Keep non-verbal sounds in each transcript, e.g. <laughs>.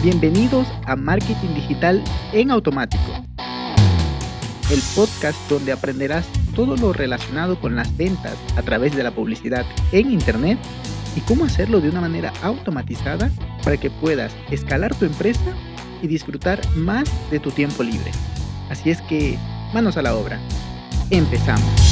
Bienvenidos a Marketing Digital en Automático, el podcast donde aprenderás todo lo relacionado con las ventas a través de la publicidad en Internet y cómo hacerlo de una manera automatizada para que puedas escalar tu empresa y disfrutar más de tu tiempo libre. Así es que, manos a la obra. Empezamos.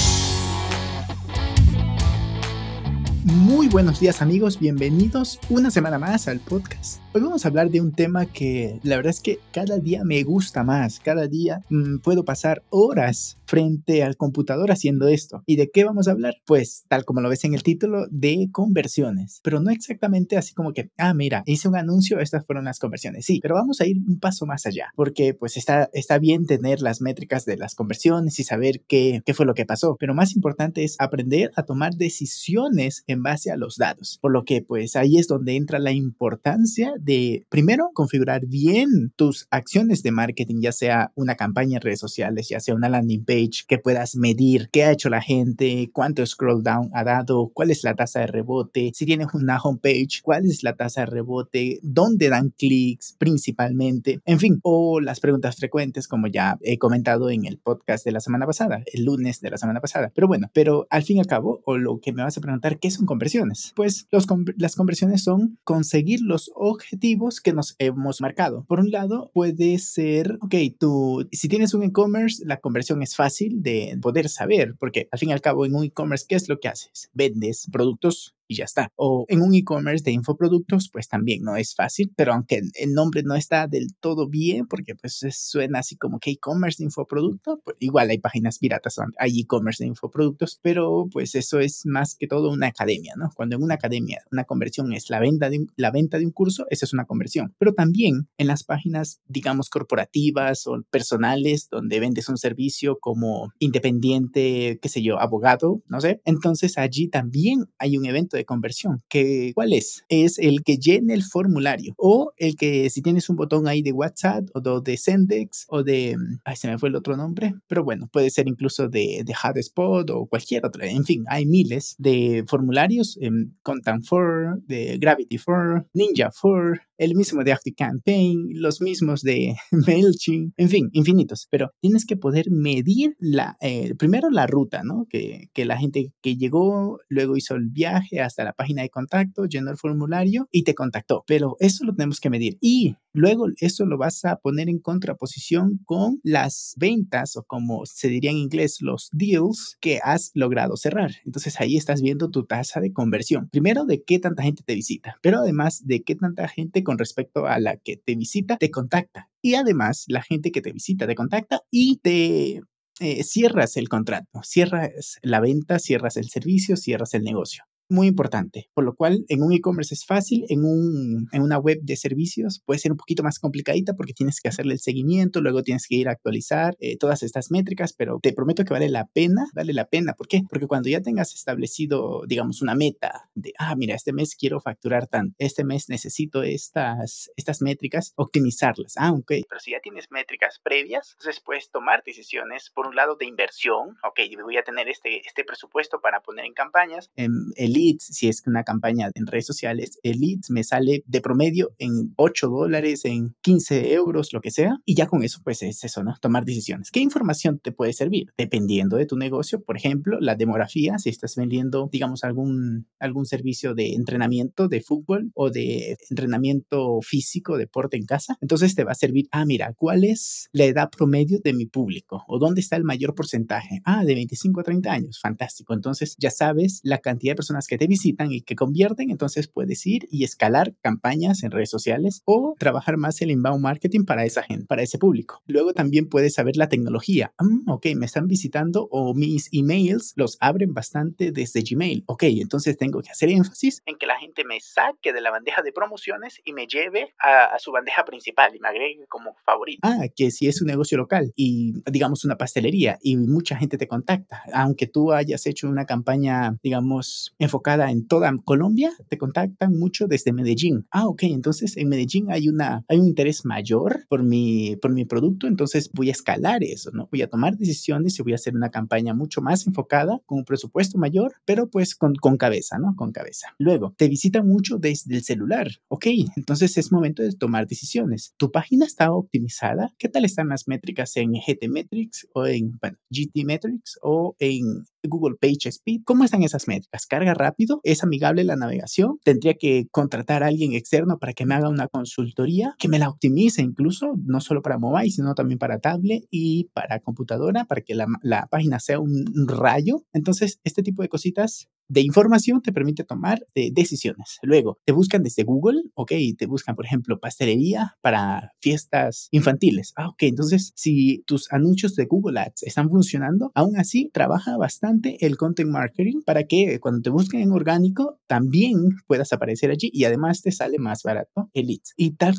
Muy buenos días amigos, bienvenidos una semana más al podcast. Hoy vamos a hablar de un tema que la verdad es que cada día me gusta más, cada día mmm, puedo pasar horas frente al computador haciendo esto. ¿Y de qué vamos a hablar? Pues tal como lo ves en el título, de conversiones, pero no exactamente así como que, ah, mira, hice un anuncio, estas fueron las conversiones. Sí, pero vamos a ir un paso más allá, porque pues está, está bien tener las métricas de las conversiones y saber qué, qué fue lo que pasó, pero más importante es aprender a tomar decisiones en base a los datos. Por lo que pues ahí es donde entra la importancia de primero configurar bien tus acciones de marketing, ya sea una campaña en redes sociales, ya sea una landing page, que puedas medir qué ha hecho la gente, cuánto scroll down ha dado, cuál es la tasa de rebote, si tienes una homepage, cuál es la tasa de rebote, dónde dan clics principalmente, en fin, o las preguntas frecuentes como ya he comentado en el podcast de la semana pasada, el lunes de la semana pasada. Pero bueno, pero al fin y al cabo, o lo que me vas a preguntar, ¿qué son conversiones? Pues los, las conversiones son conseguir los objetivos objetivos que nos hemos marcado. Por un lado, puede ser, ok, tú, si tienes un e-commerce, la conversión es fácil de poder saber, porque al fin y al cabo en un e-commerce, ¿qué es lo que haces? Vendes productos y ya está. O en un e-commerce de infoproductos, pues también no es fácil, pero aunque el nombre no está del todo bien, porque pues suena así como que e-commerce de infoproducto, pues igual hay páginas piratas, hay e-commerce de infoproductos, pero pues eso es más que todo una academia, ¿no? Cuando en una academia una conversión es la venta de un, la venta de un curso, esa es una conversión. Pero también en las páginas, digamos, corporativas o personales, donde vendes un servicio como independiente, qué sé yo, abogado, no sé, entonces allí también hay un evento de conversión. Que, ¿Cuál es? Es el que llene el formulario o el que si tienes un botón ahí de WhatsApp o de Sendex o de, ay, se me fue el otro nombre, pero bueno, puede ser incluso de, de HubSpot o cualquier otro. En fin, hay miles de formularios, en Content4, de Gravity4, Ninja4, el mismo de ActiveCampaign, los mismos de <laughs> MailChimp, en fin, infinitos. Pero tienes que poder medir la, eh, primero la ruta, ¿no? Que, que la gente que llegó, luego hizo el viaje hasta la página de contacto, llenó el formulario y te contactó. Pero eso lo tenemos que medir. Y luego eso lo vas a poner en contraposición con las ventas o como se diría en inglés, los deals que has logrado cerrar. Entonces ahí estás viendo tu tasa de conversión. Primero, de qué tanta gente te visita, pero además de qué tanta gente con respecto a la que te visita te contacta. Y además, la gente que te visita te contacta y te eh, cierras el contrato, cierras la venta, cierras el servicio, cierras el negocio muy importante, por lo cual en un e-commerce es fácil, en, un, en una web de servicios puede ser un poquito más complicadita porque tienes que hacerle el seguimiento, luego tienes que ir a actualizar eh, todas estas métricas, pero te prometo que vale la pena, vale la pena. ¿Por qué? Porque cuando ya tengas establecido, digamos, una meta de, ah, mira, este mes quiero facturar tanto, este mes necesito estas, estas métricas, optimizarlas. Ah, ok. Pero si ya tienes métricas previas, entonces puedes tomar decisiones, por un lado, de inversión, ok, voy a tener este, este presupuesto para poner en campañas, en el leads, si es una campaña en redes sociales, el leads me sale de promedio en 8 dólares, en 15 euros, lo que sea. Y ya con eso, pues es eso, ¿no? Tomar decisiones. ¿Qué información te puede servir? Dependiendo de tu negocio, por ejemplo, la demografía, si estás vendiendo, digamos, algún, algún servicio de entrenamiento de fútbol o de entrenamiento físico, deporte en casa, entonces te va a servir, ah, mira, ¿cuál es la edad promedio de mi público? ¿O dónde está el mayor porcentaje? Ah, de 25 a 30 años, fantástico. Entonces ya sabes la cantidad de personas que te visitan y que convierten, entonces puedes ir y escalar campañas en redes sociales o trabajar más el inbound marketing para esa gente, para ese público. Luego también puedes saber la tecnología. Mm, ok, me están visitando o mis emails los abren bastante desde Gmail. Ok, entonces tengo que hacer énfasis en que la gente me saque de la bandeja de promociones y me lleve a, a su bandeja principal y me agregue como favorito. Ah, que si es un negocio local y digamos una pastelería y mucha gente te contacta, aunque tú hayas hecho una campaña, digamos, enfocada enfocada en toda Colombia, te contactan mucho desde Medellín. Ah, ok, entonces en Medellín hay, una, hay un interés mayor por mi, por mi producto, entonces voy a escalar eso, ¿no? Voy a tomar decisiones y voy a hacer una campaña mucho más enfocada, con un presupuesto mayor, pero pues con, con cabeza, ¿no? Con cabeza. Luego, te visitan mucho desde el celular. Ok, entonces es momento de tomar decisiones. ¿Tu página está optimizada? ¿Qué tal están las métricas en GT Metrics o en bueno, GT Metrics o en Google Page Speed. ¿Cómo están esas métricas? ¿Carga rápido? ¿Es amigable la navegación? ¿Tendría que contratar a alguien externo para que me haga una consultoría? Que me la optimice incluso, no solo para mobile, sino también para tablet y para computadora, para que la, la página sea un rayo. Entonces, este tipo de cositas de información te permite tomar decisiones. Luego, te buscan desde Google, ok, te buscan, por ejemplo, pastelería para fiestas infantiles. Ah, ok, entonces, si tus anuncios de Google Ads están funcionando, aún así trabaja bastante el content marketing para que cuando te busquen en orgánico también puedas aparecer allí y además te sale más barato el leads. Y tal,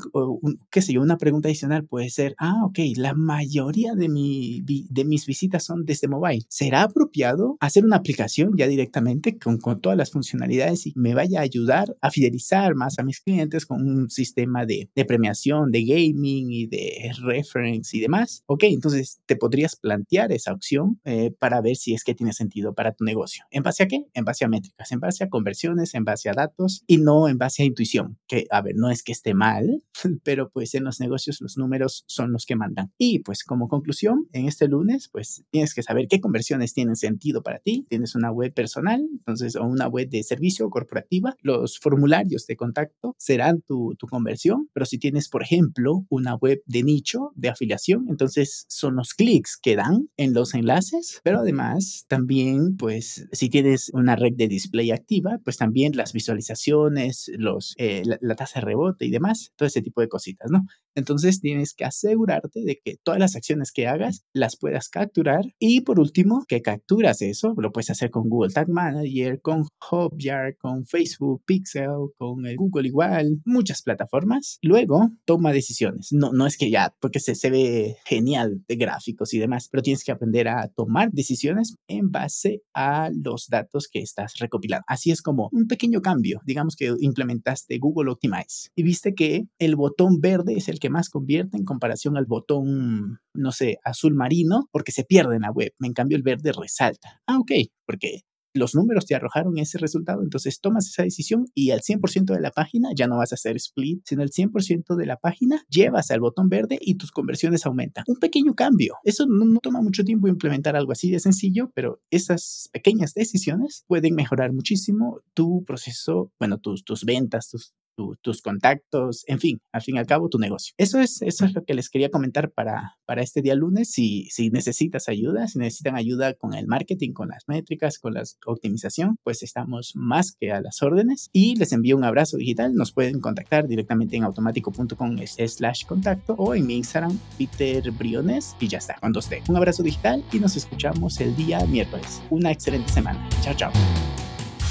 qué sé yo, una pregunta adicional puede ser, ah, ok, la mayoría de, mi, de mis visitas son desde mobile. ¿Será apropiado hacer una aplicación ya directamente con, todas las funcionalidades y me vaya a ayudar a fidelizar más a mis clientes con un sistema de, premiación, de gaming y de reference y demás. Ok, entonces te podrías plantear esa opción eh, para ver si es que tiene sentido para tu negocio. ¿En base a qué? En base a métricas, en base a conversiones, en base a datos y no en base a intuición. Que, a ver, no es que esté mal, <laughs> pero pues en los negocios los números son los que mandan. Y pues como conclusión, en este lunes, pues tienes que saber qué conversiones tienen sentido para ti. Tienes una web personal, entonces, o una web de servicio corporativa, los formularios de contacto serán tu, tu conversión, pero si tienes, por ejemplo, una web de nicho, de afiliación, entonces son los clics que dan en los enlaces, pero además también, pues, si tienes una red de display activa, pues también las visualizaciones, los, eh, la, la tasa de rebote y demás, todo ese tipo de cositas, ¿no? Entonces tienes que asegurarte de que todas las acciones que hagas las puedas capturar y por último, que capturas eso, lo puedes hacer con Google Tag Manager con Hotjar, con Facebook Pixel, con Google igual, muchas plataformas. Luego toma decisiones. No, no es que ya, porque se, se ve genial de gráficos y demás, pero tienes que aprender a tomar decisiones en base a los datos que estás recopilando. Así es como un pequeño cambio, digamos que implementaste Google Optimize y viste que el botón verde es el que más convierte en comparación al botón, no sé, azul marino, porque se pierde en la web. En cambio, el verde resalta. Ah, ok, porque los números te arrojaron ese resultado, entonces tomas esa decisión y al 100% de la página ya no vas a hacer split, sino el 100% de la página llevas al botón verde y tus conversiones aumentan. Un pequeño cambio. Eso no, toma mucho tiempo implementar algo así de sencillo, pero esas pequeñas decisiones pueden mejorar muchísimo tu proceso, bueno, tus, tus ventas, tus, tus contactos, en fin, al fin y al cabo tu negocio. Eso es, eso es lo que les quería comentar para, para este día lunes. Si, si necesitas ayuda, si necesitan ayuda con el marketing, con las métricas, con la optimización, pues estamos más que a las órdenes. Y les envío un abrazo digital. Nos pueden contactar directamente en automático.com slash contacto o en mi Instagram, Peter Briones, y ya está, cuando esté. Un abrazo digital y nos escuchamos el día miércoles. Una excelente semana. Chao, chao.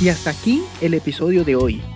Y hasta aquí el episodio de hoy.